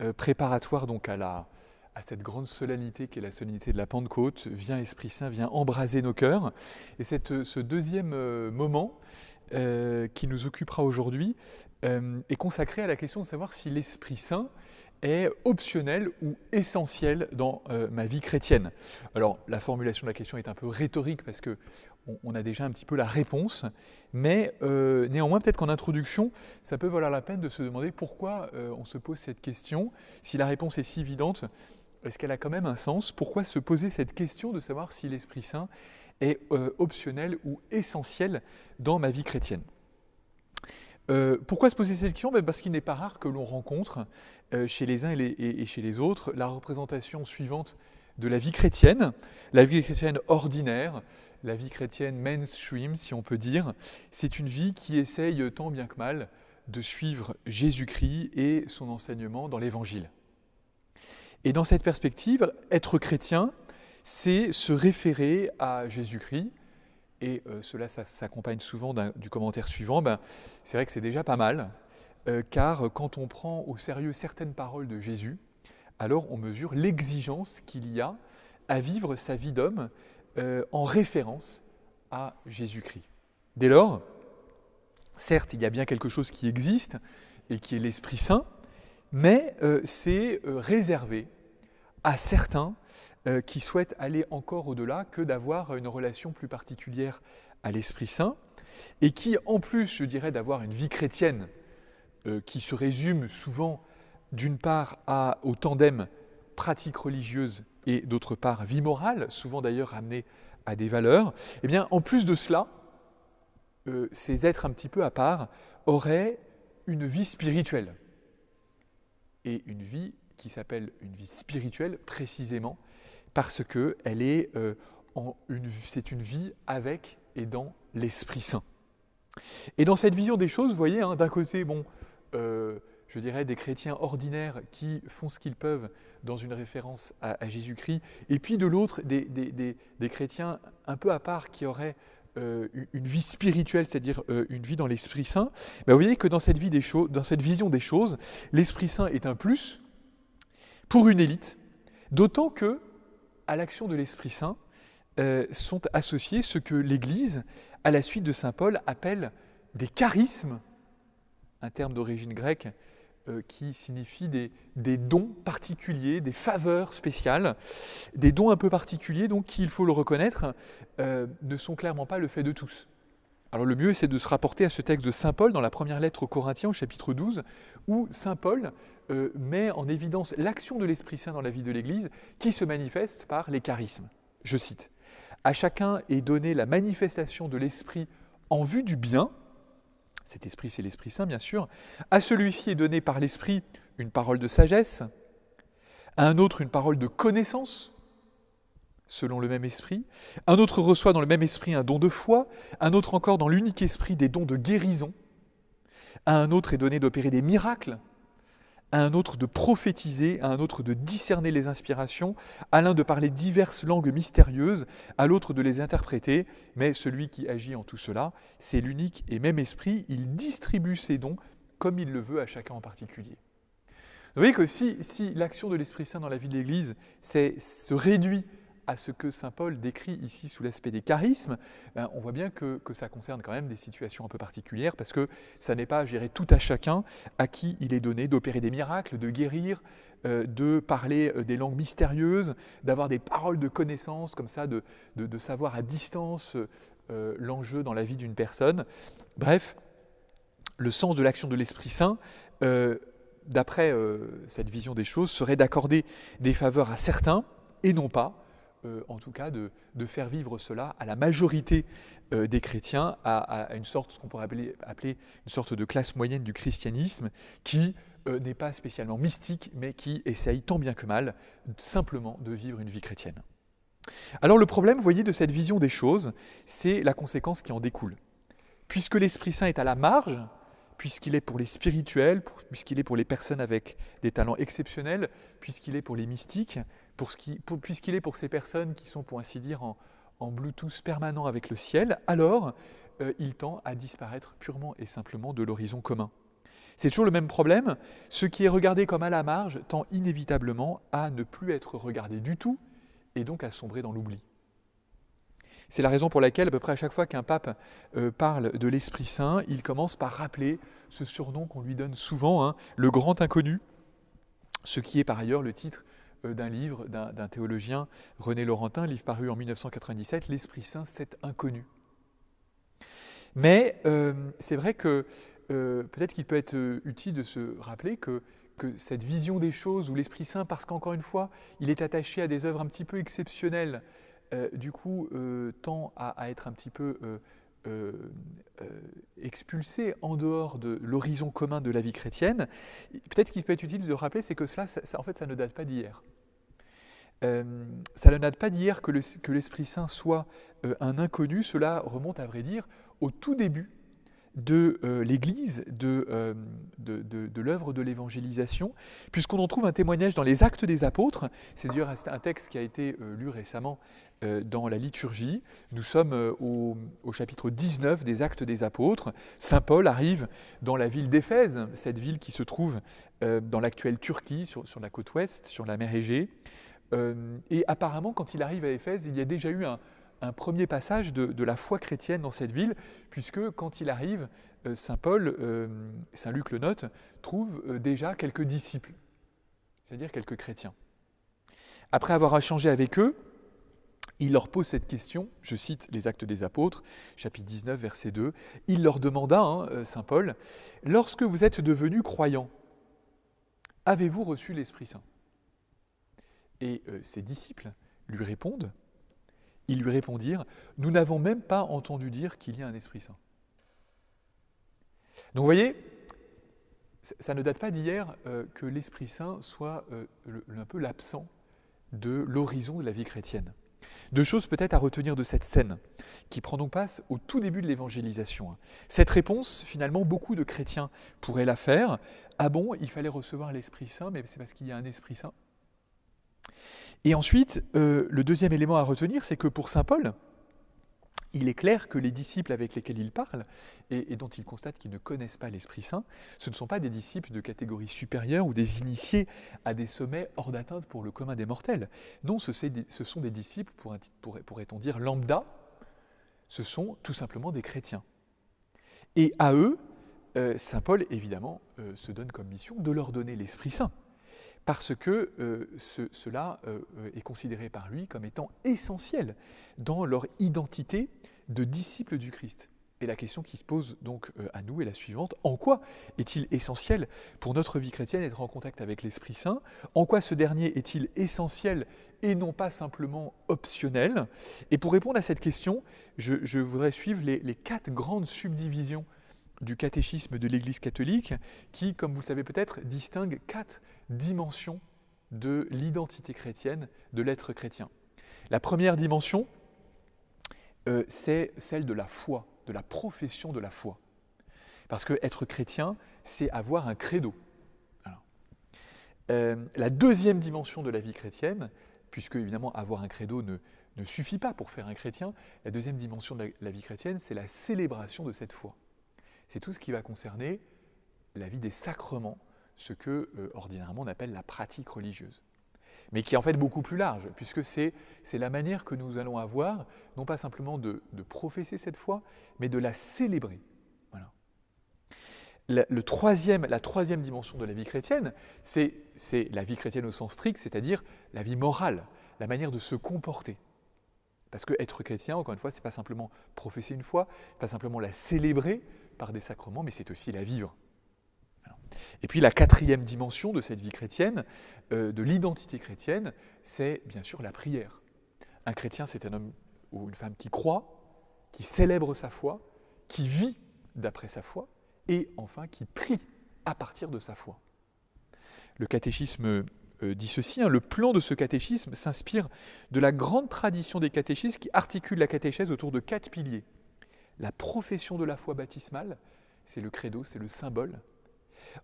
euh, préparatoire donc à, la, à cette grande solennité qui est la solennité de la Pentecôte. Viens Esprit Saint, viens embraser nos cœurs. Et cette, ce deuxième euh, moment euh, qui nous occupera aujourd'hui est consacré à la question de savoir si l'Esprit Saint est optionnel ou essentiel dans ma vie chrétienne. Alors la formulation de la question est un peu rhétorique parce que on, a déjà un petit peu la réponse, mais euh, néanmoins, peut-être qu'en introduction, ça peut valoir la peine de se demander pourquoi euh, on se pose cette question. Si la réponse est si évidente, est-ce qu'elle a quand même un sens? Pourquoi se poser cette question de savoir si l'Esprit Saint est euh, optionnel ou essentiel dans ma vie chrétienne? Pourquoi se poser cette question? Ben, Parce qu'il n'est pas rare que l'on rencontre chez les uns et, chez les autres la représentation suivante de la vie chrétienne, la vie chrétienne ordinaire, la vie chrétienne mainstream, si on peut dire, c'est une vie qui essaye tant bien que mal de suivre Jésus-Christ et son enseignement dans l'Évangile. Et dans cette perspective, être chrétien, c'est se référer à Jésus-Christ, et euh, cela s'accompagne souvent du commentaire suivant, ben, c'est vrai que c'est déjà pas mal, euh, car quand on prend au sérieux certaines paroles de Jésus, alors on mesure l'exigence qu'il y a à vivre sa vie d'homme euh, en référence à Jésus-Christ. Dès lors, certes, il y a bien quelque chose qui existe et qui est l'Esprit Saint, mais euh, c'est euh, réservé à certains qui souhaitent aller encore au-delà que d'avoir une relation plus particulière à l'Esprit Saint, et qui, en plus, je dirais, d'avoir une vie chrétienne qui se résume souvent, d'une part, au tandem pratique religieuse et d'autre part vie morale, souvent d'ailleurs amenée à des valeurs, eh bien en plus de cela, euh, ces êtres un petit peu à part auraient une vie spirituelle. Et une vie qui s'appelle une vie spirituelle précisément parce que elle est, euh, c'est une vie avec et dans l'Esprit Saint. Et dans cette vision des choses, vous voyez, hein, d'un côté, bon, euh, je dirais, des chrétiens ordinaires qui font ce qu'ils peuvent dans une référence à, Jésus-Christ, et puis de l'autre, des, chrétiens un peu à part qui auraient euh, une vie spirituelle, c'est-à-dire une vie dans l'Esprit Saint. Ben, vous voyez que dans cette, vie des dans cette vision des choses, l'Esprit Saint est un plus pour une élite, d'autant que à l'action de l'Esprit Saint euh, sont associés ce que l'Église, à la suite de Saint Paul, appelle des charismes, un terme d'origine grecque euh, qui signifie des, dons particuliers, des faveurs spéciales, des dons un peu particuliers, donc qui, il faut le reconnaître, euh, ne sont clairement pas le fait de tous. Alors le mieux, c'est de se rapporter à ce texte de Saint Paul dans la première lettre aux Corinthiens au chapitre 12, où Saint Paul euh, met en évidence l'action de l'Esprit Saint dans la vie de l'Église, qui se manifeste par les charismes. Je cite, À chacun est donnée la manifestation de l'Esprit en vue du bien, cet esprit, c'est l'Esprit Saint, bien sûr. À celui-ci est donné par l'Esprit une parole de sagesse, à un autre une parole de connaissance, selon le même esprit. Un autre reçoit dans le même esprit un don de foi, un autre encore dans l'unique esprit des dons de guérison. À un autre est donné d'opérer des miracles, à un autre de prophétiser, à un autre de discerner les inspirations, à l'un de parler diverses langues mystérieuses, à l'autre de les interpréter, mais celui qui agit en tout cela, c'est l'unique et même esprit, il distribue ses dons comme il le veut à chacun en particulier. Vous voyez que si, si l'action de l'Esprit Saint dans la vie de l'Église se réduit à ce que Saint Paul décrit ici sous l'aspect des charismes, ben, on voit bien que, ça concerne quand même des situations un peu particulières, parce que ça n'est pas gérer tout à chacun à qui il est donné d'opérer des miracles, de guérir, euh, de parler euh, des langues mystérieuses, d'avoir des paroles de connaissance, comme ça, de, savoir à distance euh, l'enjeu dans la vie d'une personne. Bref, le sens de l'action de l'Esprit Saint, d'après cette vision des choses, serait d'accorder des faveurs à certains et non pas euh, en tout cas, de, faire vivre cela à la majorité euh, des chrétiens, à, une sorte, ce qu'on pourrait appeler, une sorte de classe moyenne du christianisme, qui euh, n'est pas spécialement mystique, mais qui essaye tant bien que mal simplement de vivre une vie chrétienne. Alors le problème, vous voyez, de cette vision des choses, c'est la conséquence qui en découle. Puisque l'Esprit Saint est à la marge, puisqu'il est pour les spirituels, puisqu'il est pour les personnes avec des talents exceptionnels, puisqu'il est pour les mystiques, puisqu'il est pour ces personnes qui sont, pour ainsi dire, en, Bluetooth permanent avec le ciel, alors euh, il tend à disparaître purement et simplement de l'horizon commun. C'est toujours le même problème. Ce qui est regardé comme à la marge tend inévitablement à ne plus être regardé du tout et donc à sombrer dans l'oubli. C'est la raison pour laquelle, à peu près à chaque fois qu'un pape euh, parle de l'Esprit Saint, il commence par rappeler ce surnom qu'on lui donne souvent, hein, le grand inconnu, ce qui est par ailleurs le titre d'un livre d'un théologien, René Laurentin, livre paru en 1997, L'Esprit Saint, c'est inconnu. Mais euh, c'est vrai que peut-être qu'il peut être utile de se rappeler que cette vision des choses où l'Esprit Saint, parce qu'encore une fois, il est attaché à des œuvres un petit peu exceptionnelles, euh, du coup, euh, tend à, être un petit peu euh, expulsé en dehors de l'horizon commun de la vie chrétienne. Peut-être qu'il peut être utile de rappeler, c'est que cela, en fait, ça ne date pas d'hier. ça ne date pas d'hier que l'Esprit Saint soit un inconnu, cela remonte à vrai dire au tout début de euh, l'Église, euh, de, de, l'œuvre de l'évangélisation, puisqu'on en trouve un témoignage dans les Actes des Apôtres. C'est d'ailleurs un texte qui a été euh, lu récemment dans la liturgie. Nous sommes au, au, chapitre 19 des Actes des Apôtres. Saint Paul arrive dans la ville d'Éphèse, cette ville qui se trouve dans l'actuelle Turquie, sur, sur, la côte ouest, sur la mer Égée. et apparemment, quand il arrive à Éphèse, il y a déjà eu un, un premier passage de, la foi chrétienne dans cette ville, puisque quand il arrive, euh, Saint Paul, euh, Saint Luc le note, trouve euh, déjà quelques disciples, c'est-à-dire quelques chrétiens. Après avoir échangé avec eux, il leur pose cette question, je cite les Actes des Apôtres, chapitre 19, verset 2, il leur demanda, hein, Saint Paul, Lorsque vous êtes devenus croyants, avez-vous reçu l'Esprit Saint? Et ses disciples lui répondent, ils lui répondirent, Nous n'avons même pas entendu dire qu'il y a un Esprit Saint. Donc vous voyez, ça ne date pas d'hier euh, que l'Esprit Saint soit euh, un peu l'absent de l'horizon de la vie chrétienne. Deux choses peut-être à retenir de cette scène, qui prend donc place au tout début de l'évangélisation. Cette réponse, finalement, beaucoup de chrétiens pourraient la faire. Ah bon, il fallait recevoir l'Esprit Saint, mais c'est parce qu'il y a un Esprit Saint? Et ensuite, euh, le deuxième élément à retenir, c'est que pour Saint Paul, il est clair que les disciples avec lesquels il parle et, dont il constate qu'ils ne connaissent pas l'Esprit Saint, ce ne sont pas des disciples de catégorie supérieure ou des initiés à des sommets hors d'atteinte pour le commun des mortels. Non, ce, sont des disciples, pourrait-on dire, lambda, ce sont tout simplement des chrétiens. Et à eux, euh, Saint Paul, évidemment, euh, se donne comme mission de leur donner l'Esprit Saint parce que euh, cela euh, est considéré par lui comme étant essentiel dans leur identité de disciples du Christ. Et la question qui se pose donc euh, à nous est la suivante. En quoi est-il essentiel pour notre vie chrétienne d'être en contact avec l'Esprit Saint? En quoi ce dernier est-il essentiel et non pas simplement optionnel? Et pour répondre à cette question, je, voudrais suivre les, quatre grandes subdivisions du catéchisme de l'Église catholique qui, comme vous le savez peut-être, distingue quatre dimension de l'identité chrétienne, de l'être chrétien. La première dimension, euh, c'est celle de la foi, de la profession de la foi. Parce que être chrétien, c'est avoir un credo. Euh, la deuxième dimension de la vie chrétienne, puisque évidemment avoir un credo ne, ne suffit pas pour faire un chrétien, la deuxième dimension de la vie chrétienne, c'est la célébration de cette foi. C'est tout ce qui va concerner la vie des sacrements, ce que euh, ordinairement on appelle la pratique religieuse. Mais qui est en fait beaucoup plus large, puisque c'est la manière que nous allons avoir, non pas simplement de, professer cette foi, mais de la célébrer. Voilà. La, le troisième, la troisième dimension de la vie chrétienne, c'est la vie chrétienne au sens strict, c'est-à-dire la vie morale, la manière de se comporter. Parce que être chrétien, encore une fois, c'est pas simplement professer une foi, pas simplement la célébrer par des sacrements, mais c'est aussi la vivre. Et puis la quatrième dimension de cette vie chrétienne, euh, de l'identité chrétienne, c'est bien sûr la prière. Un chrétien, c'est un homme ou une femme qui croit, qui célèbre sa foi, qui vit d'après sa foi, et enfin qui prie à partir de sa foi. Le catéchisme euh, dit ceci, hein, le plan de ce catéchisme s'inspire de la grande tradition des catéchismes qui articule la catéchèse autour de quatre piliers. La profession de la foi baptismale, c'est le credo, c'est le symbole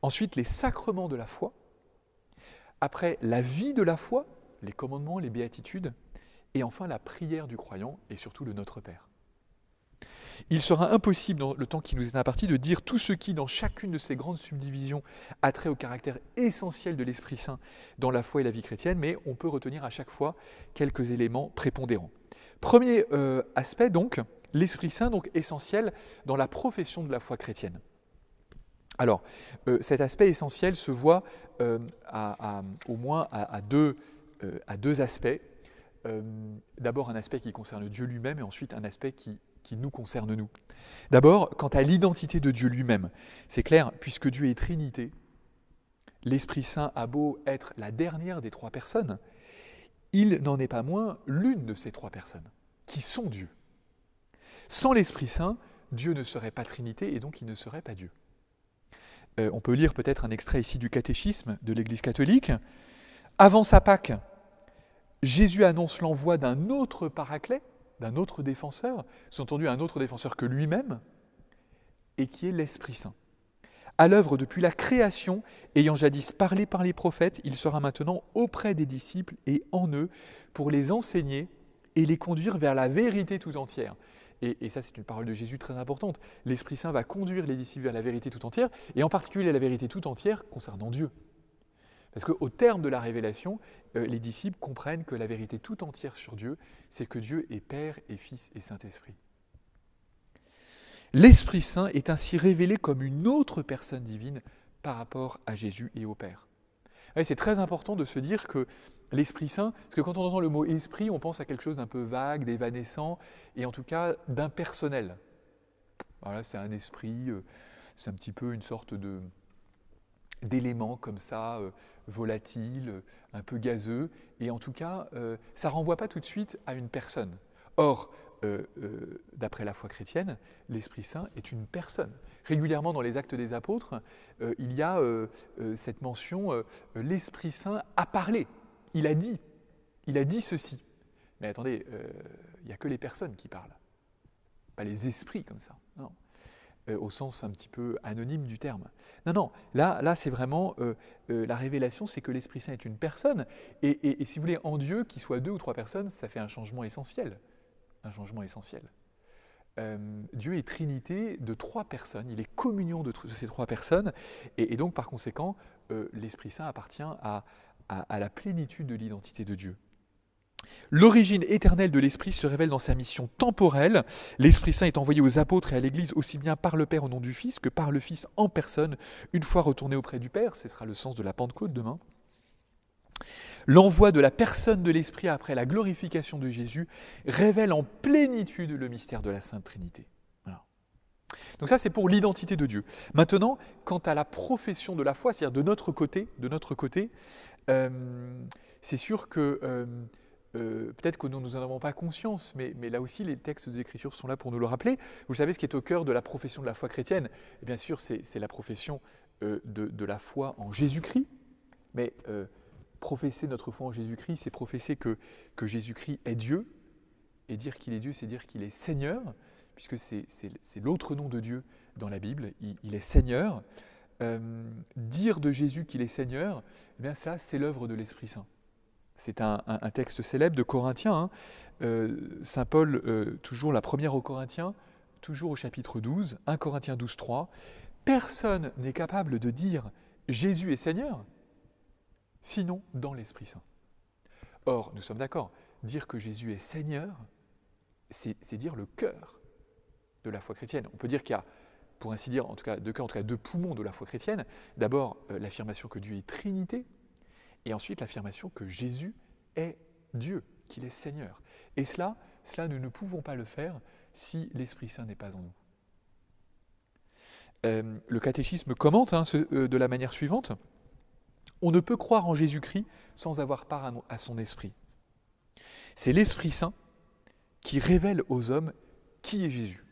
Ensuite, les sacrements de la foi. Après, la vie de la foi, les commandements, les béatitudes. Et enfin, la prière du croyant et surtout le Notre Père. Il sera impossible, dans le temps qui nous est imparti, de dire tout ce qui, dans chacune de ces grandes subdivisions, a trait au caractère essentiel de l'Esprit Saint dans la foi et la vie chrétienne, mais on peut retenir à chaque fois quelques éléments prépondérants. Premier euh, aspect, donc, l'Esprit Saint, donc essentiel dans la profession de la foi chrétienne. Alors, euh, cet aspect essentiel se voit euh, au moins à, deux, à deux aspects. D'abord un aspect qui concerne Dieu lui-même et ensuite un aspect qui nous concerne nous. D'abord, quant à l'identité de Dieu lui-même, c'est clair, puisque Dieu est Trinité, l'Esprit Saint a beau être la dernière des trois personnes, il n'en est pas moins l'une de ces trois personnes, qui sont Dieu. Sans l'Esprit Saint, Dieu ne serait pas Trinité et donc il ne serait pas Dieu. Euh, on peut lire peut-être un extrait ici du catéchisme de l'Église catholique. Avant sa Pâque, Jésus annonce l'envoi d'un autre paraclet, d'un autre défenseur, sous-entendu un autre défenseur que lui-même, et qui est l'Esprit Saint. À l'œuvre depuis la création, ayant jadis parlé par les prophètes, il sera maintenant auprès des disciples et en eux pour les enseigner et les conduire vers la vérité tout entière. Et, ça, c'est une parole de Jésus très importante. L'Esprit Saint va conduire les disciples vers la vérité tout entière, et en particulier la vérité tout entière concernant Dieu. Parce qu'au terme de la révélation, euh, les disciples comprennent que la vérité tout entière sur Dieu, c'est que Dieu est Père et Fils et Saint-Esprit. L'Esprit Saint est ainsi révélé comme une autre personne divine par rapport à Jésus et au Père. C'est très important de se dire que l'Esprit Saint, parce que quand on entend le mot esprit, on pense à quelque chose d'un peu vague, d'évanescent, et en tout cas d'impersonnel. Voilà, c'est un esprit, euh, c'est un petit peu une sorte de, d'éléments comme ça, euh, volatiles, euh, un peu gazeux, et en tout cas, ça renvoie pas tout de suite à une personne. Or, d'après la foi chrétienne, l'Esprit Saint est une personne. Régulièrement dans les actes des apôtres, il y a cette mention, l'Esprit Saint a parlé, il a dit, il a dit ceci. Mais attendez, il n'y a que les personnes qui parlent, pas les esprits comme ça. Non. Euh, au sens un petit peu anonyme du terme. Non, non, là, là c'est vraiment euh, euh, la révélation, c'est que l'Esprit Saint est une personne, et, si vous voulez, en Dieu, qu'il soit deux ou trois personnes, ça fait un changement essentiel. Un changement essentiel. Dieu est trinité de trois personnes, il est communion de, ces trois personnes, et, donc par conséquent, l'Esprit Saint appartient à la plénitude de l'identité de Dieu. L'origine éternelle de l'Esprit se révèle dans sa mission temporelle. L'Esprit Saint est envoyé aux apôtres et à l'Église aussi bien par le Père au nom du Fils que par le Fils en personne, une fois retourné auprès du Père. Ce sera le sens de la Pentecôte demain. L'envoi de la personne de l'Esprit après la glorification de Jésus révèle en plénitude le mystère de la Sainte Trinité. Donc ça, c'est pour l'identité de Dieu. Maintenant, quant à la profession de la foi, c'est-à-dire de notre côté, de notre côté, euh, c'est sûr que euh, euh, peut-être que nous n'en avons pas conscience, mais, là aussi les textes de l'Écriture sont là pour nous le rappeler. Vous savez ce qui est au cœur de la profession de la foi chrétienne? Et Bien sûr, c'est la profession euh, de, la foi en Jésus-Christ, mais professer notre foi en Jésus-Christ, c'est professer que, Jésus-Christ est Dieu, et dire qu'il est Dieu, c'est dire qu'il est Seigneur, puisque c'est l'autre nom de Dieu dans la Bible, il, est Seigneur. dire de Jésus qu'il est Seigneur, eh bien ça, c'est l'œuvre de l'Esprit Saint. C'est un, texte célèbre de Corinthiens. Hein. Euh, Saint Paul, euh, toujours la première aux Corinthiens, toujours au chapitre 12, 1 Corinthiens 12, 3. Personne n'est capable de dire Jésus est Seigneur, sinon dans l'Esprit Saint. Or, nous sommes d'accord, dire que Jésus est Seigneur, c'est dire le cœur de la foi chrétienne. On peut dire qu'il y a, pour ainsi dire, en tout cas deux cœurs, en tout cas deux poumons de la foi chrétienne. D'abord, euh, l'affirmation que Dieu est Trinité, et ensuite l'affirmation que Jésus est Dieu, qu'il est Seigneur. Et cela, cela, nous ne pouvons pas le faire si l'Esprit Saint n'est pas en nous. Euh, le catéchisme commente hein, euh, de la manière suivante. On ne peut croire en Jésus-Christ sans avoir part à son esprit. C'est l'Esprit Saint qui révèle aux hommes qui est Jésus.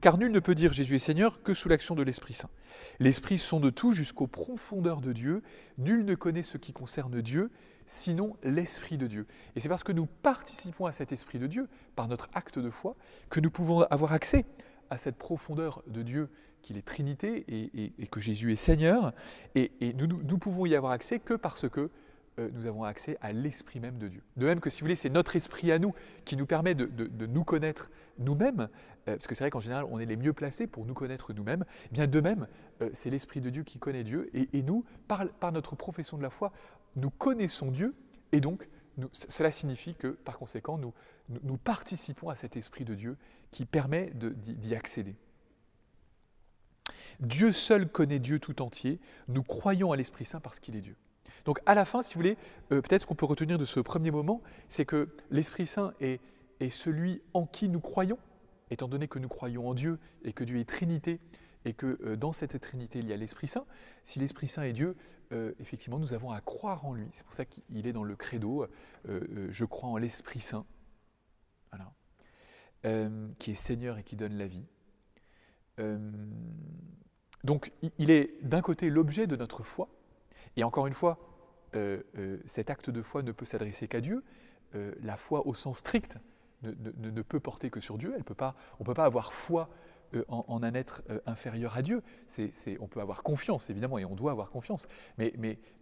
Car nul ne peut dire Jésus est Seigneur que sous l'action de l'Esprit Saint. L'Esprit de tout jusqu'aux profondeurs de Dieu. Nul ne connaît ce qui concerne Dieu, sinon l'Esprit de Dieu. Et c'est parce que nous participons à cet Esprit de Dieu, par notre acte de foi, que nous pouvons avoir accès à cette profondeur de Dieu qu'il est Trinité et, que Jésus est Seigneur. Et, nous, nous, pouvons y avoir accès que parce que euh, nous avons accès à l'esprit même de Dieu. De même que, si vous voulez, c'est notre esprit à nous qui nous permet de, nous connaître nous-mêmes, euh, parce que c'est vrai qu'en général, on est les mieux placés pour nous connaître nous-mêmes. Eh bien, de même, euh, c'est l'esprit de Dieu qui connaît Dieu, et, nous, par, notre profession de la foi, nous connaissons Dieu, et donc, cela signifie que, par conséquent, nous, participons à cet esprit de Dieu qui permet d'y accéder. Dieu seul connaît Dieu tout entier, nous croyons à l'Esprit Saint parce qu'il est Dieu. Donc à la fin, si vous voulez, euh, peut-être ce qu'on peut retenir de ce premier moment, c'est que l'Esprit Saint est, celui en qui nous croyons, étant donné que nous croyons en Dieu et que Dieu est Trinité et que euh, dans cette Trinité il y a l'Esprit Saint. Si l'Esprit Saint est Dieu, euh, effectivement, nous avons à croire en lui. C'est pour ça qu'il est dans le credo, je crois en l'Esprit Saint, qui est Seigneur et qui donne la vie. donc il est d'un côté l'objet de notre foi, et encore une fois, euh, euh, cet acte de foi ne peut s'adresser qu'à Dieu. Euh, la foi au sens strict ne, peut porter que sur Dieu. Elle peut pas, on ne peut pas avoir foi en, un être inférieur à Dieu. on peut avoir confiance, évidemment, et on doit avoir confiance. Mais,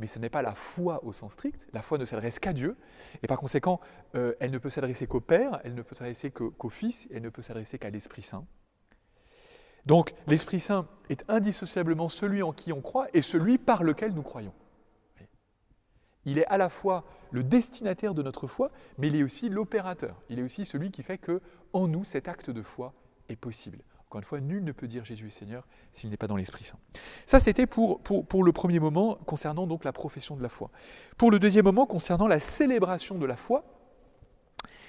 ce n'est pas la foi au sens strict. La foi ne s'adresse qu'à Dieu. Et par conséquent, elle ne peut s'adresser qu'au Père, elle ne peut s'adresser qu'au Fils, elle ne peut s'adresser qu'à l'Esprit Saint. Donc l'Esprit Saint est indissociablement celui en qui on croit et celui par lequel nous croyons. Il est à la fois le destinataire de notre foi, mais il est aussi l'opérateur. Il est aussi celui qui fait que, en nous, cet acte de foi est possible. Encore une fois, nul ne peut dire Jésus est Seigneur s'il n'est pas dans l'Esprit Saint. Ça, c'était pour, pour, le premier moment concernant donc la profession de la foi. Pour le deuxième moment, concernant la célébration de la foi,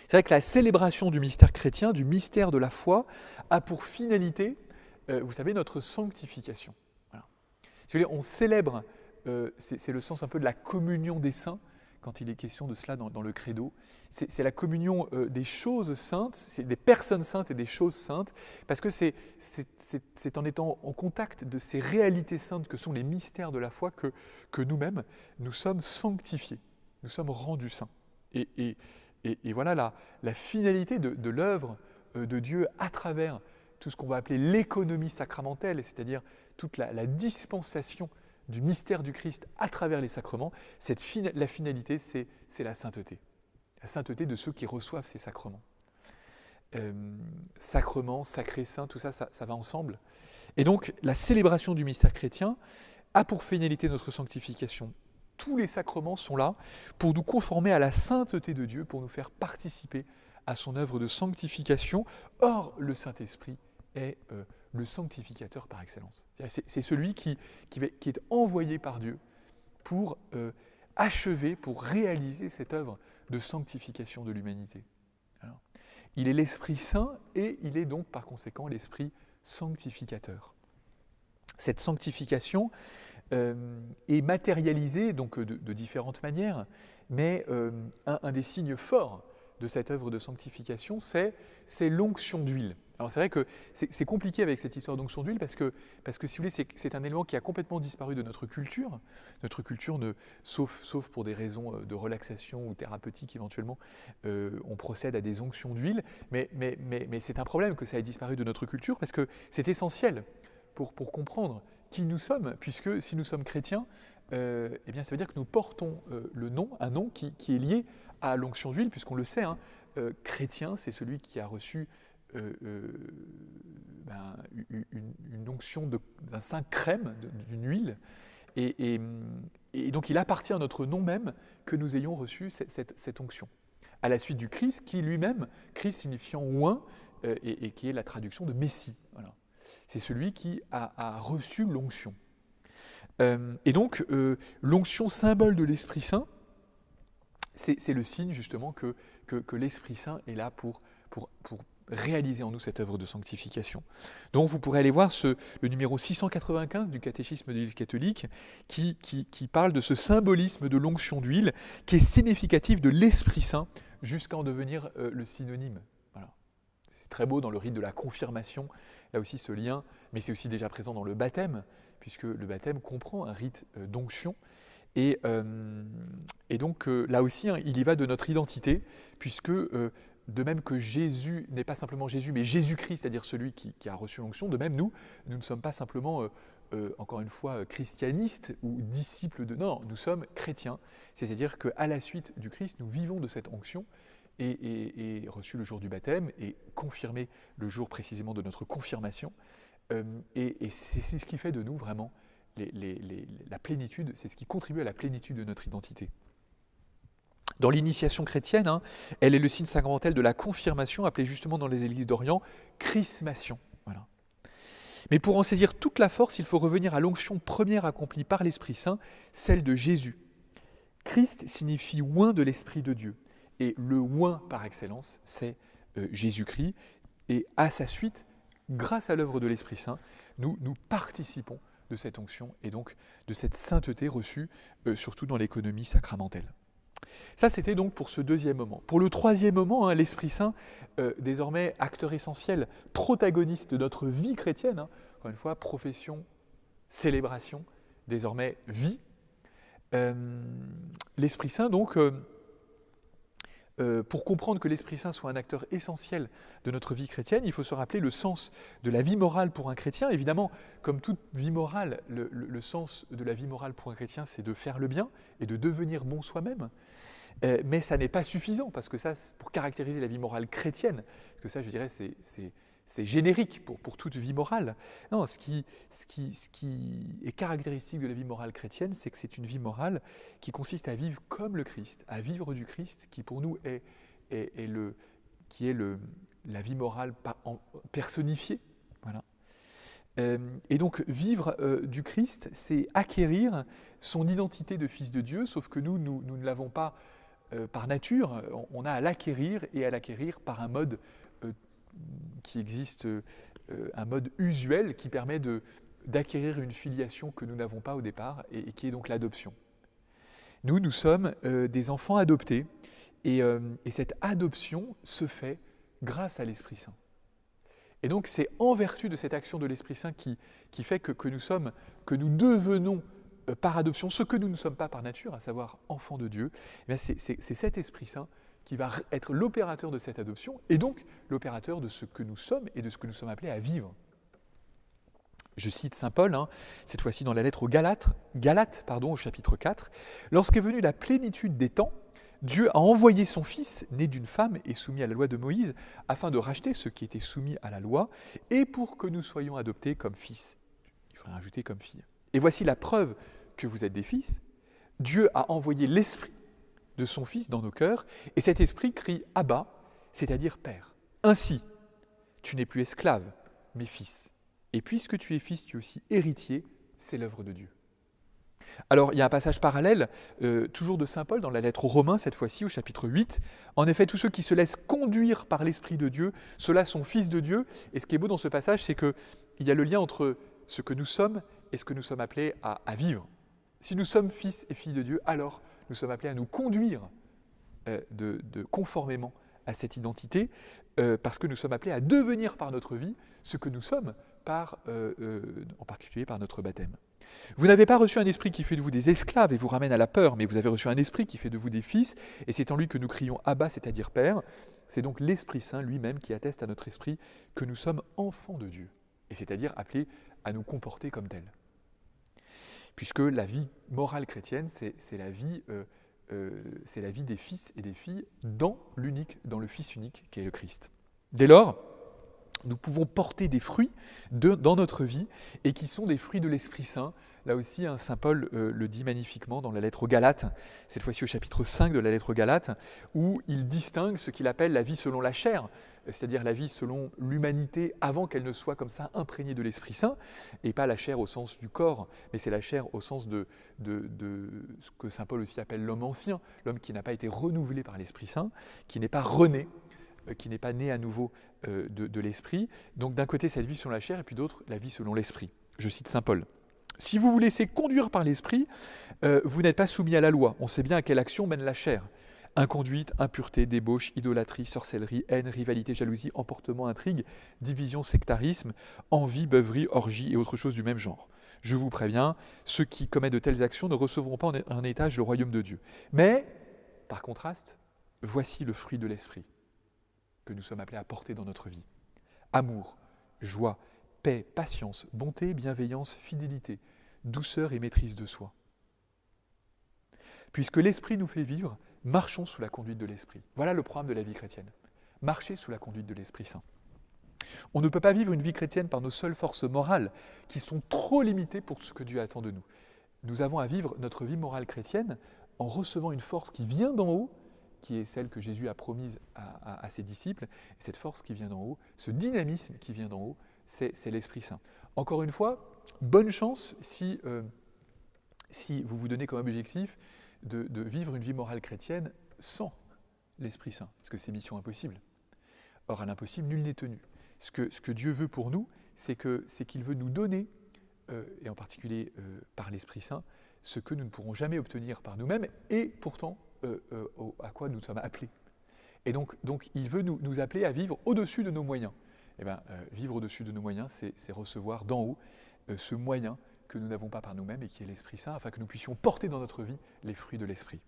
c'est vrai que la célébration du mystère chrétien, du mystère de la foi, a pour finalité, euh, vous savez, notre sanctification. Si vous voulez, on célèbre euh, c'est le sens un peu de la communion des saints, quand il est question de cela dans, le credo. C'est la communion euh, des choses saintes, des personnes saintes et des choses saintes, parce que c'est en étant en contact de ces réalités saintes que sont les mystères de la foi que, nous-mêmes, nous sommes sanctifiés, nous sommes rendus saints. Et, voilà la, finalité de, l'œuvre euh, de Dieu à travers tout ce qu'on va appeler l'économie sacramentelle, c'est-à-dire toute la dispensation du mystère du Christ à travers les sacrements, cette la finalité, c'est la sainteté. La sainteté de ceux qui reçoivent ces sacrements. Euh, sacrement, sacré, saint, tout ça, ça, va ensemble. Et donc, la célébration du mystère chrétien a pour finalité notre sanctification. Tous les sacrements sont là pour nous conformer à la sainteté de Dieu, pour nous faire participer à son œuvre de sanctification. Or, le Saint-Esprit est euh, le sanctificateur par excellence. C'est celui qui, qui, est envoyé par Dieu pour euh, achever, pour réaliser cette œuvre de sanctification de l'humanité. Il est l'Esprit Saint et il est donc par conséquent l'Esprit sanctificateur. Cette sanctification euh, est matérialisée donc de, différentes manières, mais euh, un, un, des signes forts de cette œuvre de sanctification, c'est l'onction d'huile. Alors c'est vrai que c'est compliqué avec cette histoire d'onction d'huile parce que, parce que si vous voulez, c'est un élément qui a complètement disparu de notre culture. Notre culture, ne, sauf, sauf pour des raisons euh, de relaxation ou thérapeutiques éventuellement, euh, on procède à des onctions d'huile. Mais, mais, mais, mais c'est un problème que ça ait disparu de notre culture parce que c'est essentiel pour, pour comprendre qui nous sommes, puisque si nous sommes chrétiens, euh, eh bien ça veut dire que nous portons le nom, un nom qui, qui est lié à l'onction d'huile, puisqu'on le sait, hein, chrétien, c'est celui qui a reçu euh, euh, ben, une, onction d'un saint crème, d'une huile. Et, donc il appartient à notre nom même que nous ayons reçu cette, onction. À la suite du Christ, qui lui-même, Christ signifiant oint, euh, et, qui est la traduction de Messie. C'est celui qui a, reçu l'onction. et donc, l'onction symbole de l'Esprit Saint, c'est le signe justement que, l'Esprit Saint est là pour, réaliser en nous cette œuvre de sanctification. Donc vous pourrez aller voir le numéro 695 du catéchisme de l'Église catholique qui, qui, parle de ce symbolisme de l'onction d'huile qui est significatif de l'Esprit Saint jusqu'à en devenir euh, le synonyme. C'est très beau dans le rite de la confirmation, là aussi ce lien, mais c'est aussi déjà présent dans le baptême, puisque le baptême comprend un rite euh, d'onction. Et, euh, et, donc là aussi, hein, il y va de notre identité, puisque de même que Jésus n'est pas simplement Jésus, mais Jésus-Christ, c'est-à-dire celui qui, a reçu l'onction, de même nous, nous ne sommes pas simplement euh, euh, encore une fois, christianistes ou disciples de... Non, nous sommes chrétiens. C'est-à-dire qu'à la suite du Christ, nous vivons de cette onction et, reçu le jour du baptême et confirmé le jour précisément de notre confirmation. Euh, et, c'est ce qui fait de nous vraiment la plénitude, c'est ce qui contribue à la plénitude de notre identité. Dans l'initiation chrétienne, hein, elle est le signe sacramentel de la confirmation, appelée justement dans les églises d'Orient chrismation. Voilà. Mais pour en saisir toute la force, il faut revenir à l'onction première accomplie par l'Esprit Saint, celle de Jésus. Christ signifie oint de l'Esprit de Dieu. Et le oint par excellence, c'est euh, Jésus-Christ. Et à sa suite, grâce à l'œuvre de l'Esprit Saint, nous, nous participons de cette onction et donc de cette sainteté reçue, euh, surtout dans l'économie sacramentelle. Ça, c'était donc pour ce deuxième moment. Pour le troisième moment, hein, l'Esprit Saint, euh, désormais acteur essentiel, protagoniste de notre vie chrétienne, hein, encore une fois, profession, célébration, désormais vie. Euh, L'Esprit Saint, donc, euh, pour comprendre que l'Esprit Saint soit un acteur essentiel de notre vie chrétienne, il faut se rappeler le sens de la vie morale pour un chrétien. Évidemment, comme toute vie morale, le, sens de la vie morale pour un chrétien, c'est de faire le bien et de devenir bon soi-même. Euh, mais ça n'est pas suffisant, parce que ça, pour caractériser la vie morale chrétienne, que ça, je dirais, c'est c'est générique pour, pour, toute vie morale. Non, ce qui, ce, qui, ce qui est caractéristique de la vie morale chrétienne, c'est que c'est une vie morale qui consiste à vivre comme le Christ, à vivre du Christ, qui pour nous est, est, est le, qui est le, la vie morale personnifiée. Voilà. Euh, et donc vivre euh, du Christ, c'est acquérir son identité de fils de Dieu, sauf que nous, nous, nous ne l'avons pas euh, par nature, on a à l'acquérir et à l'acquérir par un mode qui existe euh, un mode usuel qui permet d'acquérir une filiation que nous n'avons pas au départ et, qui est donc l'adoption. Nous, nous sommes euh, des enfants adoptés euh, et, cette adoption se fait grâce à l'Esprit Saint. Et donc c'est en vertu de cette action de l'Esprit Saint qui, qui fait que, que, nous sommes, que nous devenons par adoption ce que nous ne sommes pas par nature, à savoir enfants de Dieu. Eh c'est cet Esprit Saint qui va être l'opérateur de cette adoption et donc l'opérateur de ce que nous sommes et de ce que nous sommes appelés à vivre. Je cite Saint Paul, hein, cette fois-ci dans la lettre aux Galates, Galates pardon, au chapitre 4. Lorsqu'est venue la plénitude des temps, Dieu a envoyé son Fils, né d'une femme et soumis à la loi de Moïse, afin de racheter ceux qui étaient soumis à la loi, et pour que nous soyons adoptés comme fils. Il faudrait ajouter comme fille. Et voici la preuve que vous êtes des fils. Dieu a envoyé l'Esprit de son Fils dans nos cœurs, et cet esprit crie Abba, c'est-à-dire Père. Ainsi, tu n'es plus esclave, mais fils. Et puisque tu es fils, tu es aussi héritier, c'est l'œuvre de Dieu. Alors, il y a un passage parallèle, euh, toujours de Saint Paul, dans la lettre aux Romains, cette fois-ci, au chapitre 8. En effet, tous ceux qui se laissent conduire par l'Esprit de Dieu, ceux-là sont fils de Dieu. Et ce qui est beau dans ce passage, c'est qu'il y a le lien entre ce que nous sommes et ce que nous sommes appelés à vivre. Si nous sommes fils et filles de Dieu, alors nous sommes appelés à nous conduire euh, de, conformément à cette identité, euh, parce que nous sommes appelés à devenir par notre vie ce que nous sommes, par, euh, en particulier par notre baptême. Vous n'avez pas reçu un esprit qui fait de vous des esclaves et vous ramène à la peur, mais vous avez reçu un esprit qui fait de vous des fils, et c'est en lui que nous crions Abba, c'est-à-dire Père. C'est donc l'Esprit Saint lui-même qui atteste à notre esprit que nous sommes enfants de Dieu, et c'est-à-dire appelés à nous comporter comme tels puisque la vie morale chrétienne, c'est la vie... Euh, euh, c'est la vie des fils et des filles dans l'unique, dans le Fils unique qui est le Christ. Dès lors, nous pouvons porter des fruits dans notre vie et qui sont des fruits de l'Esprit Saint. Là aussi, hein, Saint Paul euh, le dit magnifiquement dans la lettre aux Galates, cette fois-ci au chapitre 5 de la lettre aux Galates, où il distingue ce qu'il appelle la vie selon la chair, c'est-à-dire la vie selon l'humanité avant qu'elle ne soit comme ça imprégnée de l'Esprit Saint, et pas la chair au sens du corps, mais c'est la chair au sens de, ce que Saint Paul aussi appelle l'homme ancien, l'homme qui n'a pas été renouvelé par l'Esprit Saint, qui n'est pas rené, euh, qui n'est pas né à nouveau euh, de, l'Esprit. Donc d'un côté cette vie selon la chair, et puis d'autre la vie selon l'Esprit. Je cite Saint Paul. Si vous vous laissez conduire par l'Esprit, euh, vous n'êtes pas soumis à la loi. On sait bien à quelle action mène la chair. Inconduite, impureté, débauche, idolâtrie, sorcellerie, haine, rivalité, jalousie, emportement, intrigue, division, sectarisme, envie, beuverie, orgie et autres choses du même genre. Je vous préviens, ceux qui commettent de telles actions ne recevront pas en étage le royaume de Dieu. Mais, par contraste, voici le fruit de l'esprit que nous sommes appelés à porter dans notre vie. Amour, joie, paix, patience, bonté, bienveillance, fidélité, douceur et maîtrise de soi. Puisque l'Esprit nous fait vivre, marchons sous la conduite de l'Esprit. Voilà le programme de la vie chrétienne. Marcher sous la conduite de l'Esprit Saint. On ne peut pas vivre une vie chrétienne par nos seules forces morales, qui sont trop limitées pour ce que Dieu attend de nous. Nous avons à vivre notre vie morale chrétienne en recevant une force qui vient d'en haut, qui est celle que Jésus a promise à, ses disciples. Et cette force qui vient d'en haut, ce dynamisme qui vient d'en haut, c'est l'Esprit Saint. Encore une fois, bonne chance si, euh, si vous vous donnez comme objectif de, vivre une vie morale chrétienne sans l'Esprit Saint, parce que c'est mission impossible. Or, à l'impossible, nul n'est tenu. Ce que, ce que, Dieu veut pour nous, c'est qu'il veut nous donner, euh, et en particulier euh, par l'Esprit Saint, ce que nous ne pourrons jamais obtenir par nous-mêmes, et pourtant euh, à quoi nous sommes appelés. Et donc, donc il veut nous, nous appeler à vivre au-dessus de nos moyens. Eh bien, vivre au-dessus de nos moyens, c'est recevoir d'en haut ce moyen que nous n'avons pas par nous-mêmes et qui est l'Esprit Saint, afin que nous puissions porter dans notre vie les fruits de l'Esprit.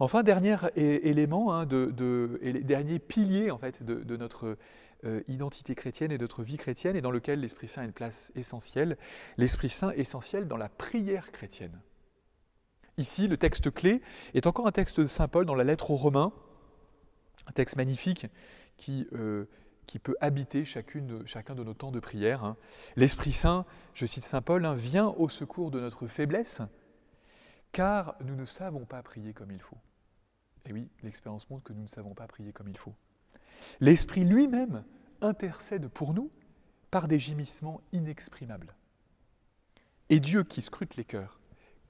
Enfin, dernier élément, hein, dernier pilier en fait, de, notre euh, identité chrétienne et de notre vie chrétienne, et dans lequel l'Esprit Saint a une place essentielle, l'Esprit Saint essentiel dans la prière chrétienne. Ici, le texte clé est encore un texte de Saint Paul dans la lettre aux Romains, un texte magnifique qui euh, qui peut habiter chacun de nos temps de prière. Hein. L'Esprit Saint, je cite Saint Paul, hein, vient au secours de notre faiblesse, car nous ne savons pas prier comme il faut. Et oui, l'expérience montre que nous ne savons pas prier comme il faut. L'Esprit lui-même intercède pour nous par des gémissements inexprimables. Et Dieu qui scrute les cœurs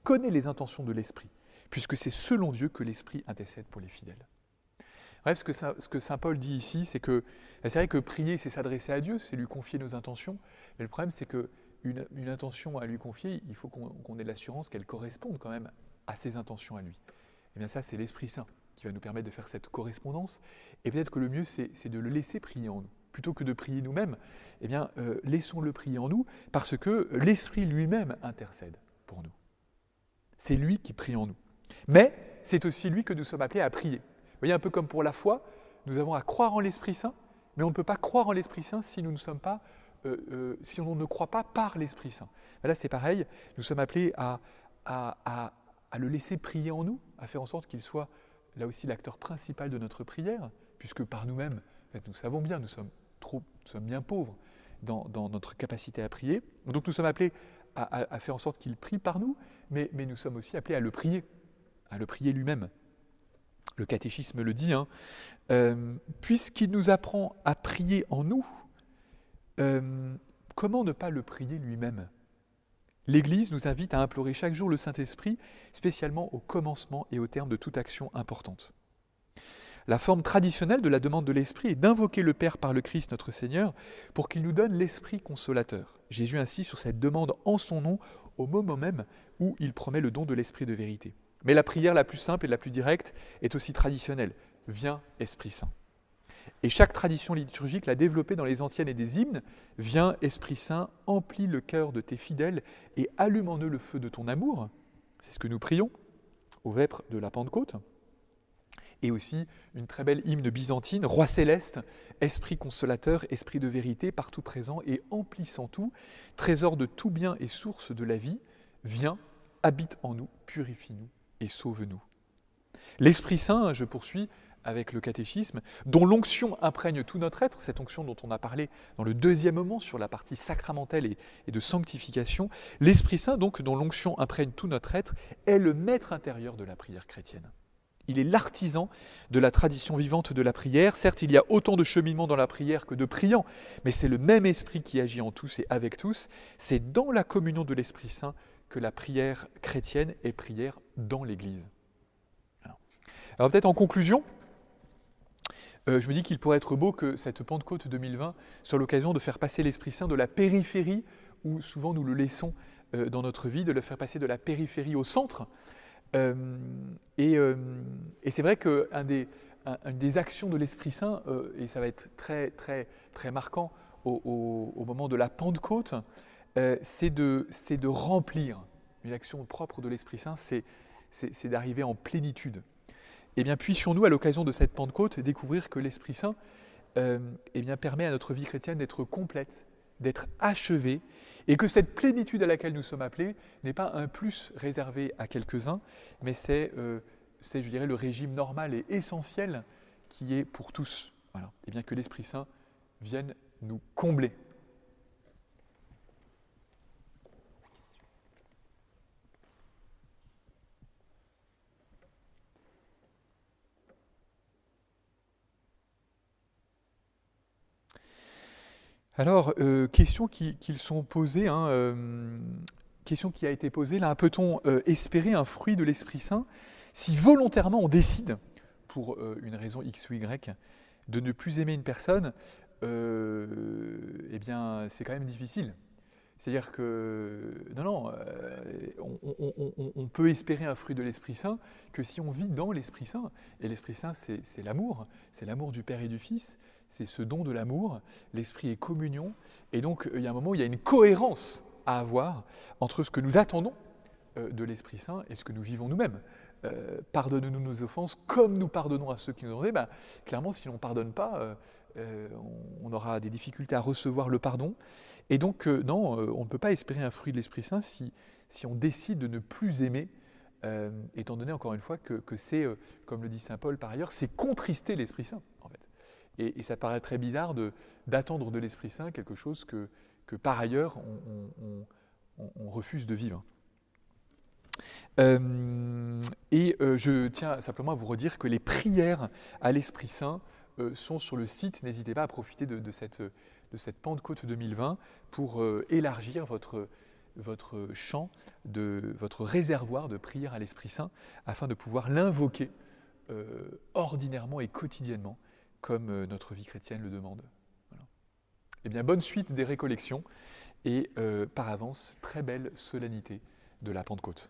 connaît les intentions de l'Esprit, puisque c'est selon Dieu que l'Esprit intercède pour les fidèles. Bref, ce que, Saint Paul dit ici, c'est que c'est vrai que prier, c'est s'adresser à Dieu, c'est lui confier nos intentions. Mais le problème, c'est qu'une une intention à lui confier, il faut qu'on ait l'assurance qu'elle corresponde quand même à ses intentions à lui. Et eh bien ça, c'est l'Esprit Saint qui va nous permettre de faire cette correspondance. Et peut-être que le mieux, c'est de le laisser prier en nous. Plutôt que de prier nous-mêmes, eh bien, euh, laissons-le prier en nous, parce que l'Esprit lui-même intercède pour nous. C'est lui qui prie en nous. Mais c'est aussi lui que nous sommes appelés à prier. Vous voyez, un peu comme pour la foi, nous avons à croire en l'Esprit Saint, mais on ne peut pas croire en l'Esprit Saint si nous ne sommes pas, euh, euh, si on ne croit pas par l'Esprit Saint. là, c'est pareil, nous sommes appelés à, le laisser prier en nous, à faire en sorte qu'il soit là aussi l'acteur principal de notre prière, puisque par nous-mêmes, nous savons bien, nous sommes trop, nous sommes bien pauvres dans, notre capacité à prier. Donc nous sommes appelés à, faire en sorte qu'il prie par nous, mais nous sommes aussi appelés à le prier, à le prier lui-même le catéchisme le dit, hein, euh, puisqu'il nous apprend à prier en nous, euh, comment ne pas le prier lui-même? L'Église nous invite à implorer chaque jour le Saint-Esprit, spécialement au commencement et au terme de toute action importante. La forme traditionnelle de la demande de l'Esprit est d'invoquer le Père par le Christ notre Seigneur pour qu'il nous donne l'Esprit consolateur. Jésus insiste sur cette demande en son nom au moment même où il promet le don de l'Esprit de vérité. Mais la prière la plus simple et la plus directe est aussi traditionnelle. Viens, Esprit Saint. Et chaque tradition liturgique l'a développée dans les antiennes et des hymnes. Viens, Esprit Saint, emplis le cœur de tes fidèles et allume en eux le feu de ton amour. C'est ce que nous prions au vêpres de la Pentecôte. Et aussi une très belle hymne byzantine, Roi céleste, Esprit consolateur, Esprit de vérité, partout présent et emplissant tout, trésor de tout bien et source de la vie, viens, habite en nous, purifie-nous et sauve-nous. L'Esprit Saint, je poursuis avec le catéchisme, dont l'onction imprègne tout notre être, cette onction dont on a parlé dans le deuxième moment sur la partie sacramentelle et, de sanctification, l'Esprit Saint, donc, dont l'onction imprègne tout notre être, est le maître intérieur de la prière chrétienne. Il est l'artisan de la tradition vivante de la prière. Certes, il y a autant de cheminement dans la prière que de priants, mais c'est le même esprit qui agit en tous et avec tous. C'est dans la communion de l'Esprit Saint que la prière chrétienne est prière dans l'Église. Alors, peut-être en conclusion, euh, je me dis qu'il pourrait être beau que cette Pentecôte 2020 soit l'occasion de faire passer l'Esprit Saint de la périphérie, où souvent nous le laissons euh, dans notre vie, de le faire passer de la périphérie au centre. Euh, et, c'est vrai qu'une des, actions de l'Esprit Saint, et ça va être très, très, très marquant au, moment de la Pentecôte, c'est de, de, remplir. Une action propre de l'Esprit Saint, c'est d'arriver en plénitude. Eh bien, puissions-nous, à l'occasion de cette Pentecôte, découvrir que l'Esprit Saint euh, eh permet à notre vie chrétienne d'être complète d'être achevé, et que cette plénitude à laquelle nous sommes appelés n'est pas un plus réservé à quelques-uns, mais c'est, euh, c'est, je dirais, le régime normal et essentiel qui est pour tous. Voilà. Et bien que l'Esprit Saint vienne nous combler. Alors, euh, question qui, sont posées, hein, euh, qui a été posée, là, peut-on euh, espérer un fruit de l'Esprit Saint si volontairement on décide, pour une raison X ou Y, de ne plus aimer une personne Eh bien, c'est quand même difficile. C'est-à-dire que, non, non, on, on, peut espérer un fruit de l'Esprit Saint que si on vit dans l'Esprit Saint. Et l'Esprit Saint, c'est l'amour, c'est l'amour du Père et du Fils, c'est ce don de l'amour, l'esprit est communion, et donc il y a un moment où il y a une cohérence à avoir entre ce que nous attendons euh, de l'Esprit Saint et ce que nous vivons nous-mêmes. Euh, pardonne-nous nos offenses comme nous pardonnons à ceux qui nous ont donné. Ben, clairement, si on ne pardonne pas, euh, on aura des difficultés à recevoir le pardon. Et donc, non, on ne peut pas espérer un fruit de l'Esprit Saint si, on décide de ne plus aimer, étant donné encore une fois que, c'est, comme le dit Saint Paul par ailleurs, c'est contrister l'Esprit Saint. Fait. Et, ça paraît très bizarre d'attendre de, l'Esprit Saint quelque chose que, que par ailleurs on, refuse de vivre. Euh, et euh, je tiens simplement à vous redire que les prières à l'Esprit Saint euh, sont sur le site. N'hésitez pas à profiter de, cette, de cette Pentecôte 2020 pour élargir votre, votre champ, de, votre réservoir de prières à l'Esprit Saint, afin de pouvoir l'invoquer ordinairement et quotidiennement comme euh, notre vie chrétienne le demande. Eh bien, bonne suite des récollections et euh, par avance, très belle solennité de la Pentecôte.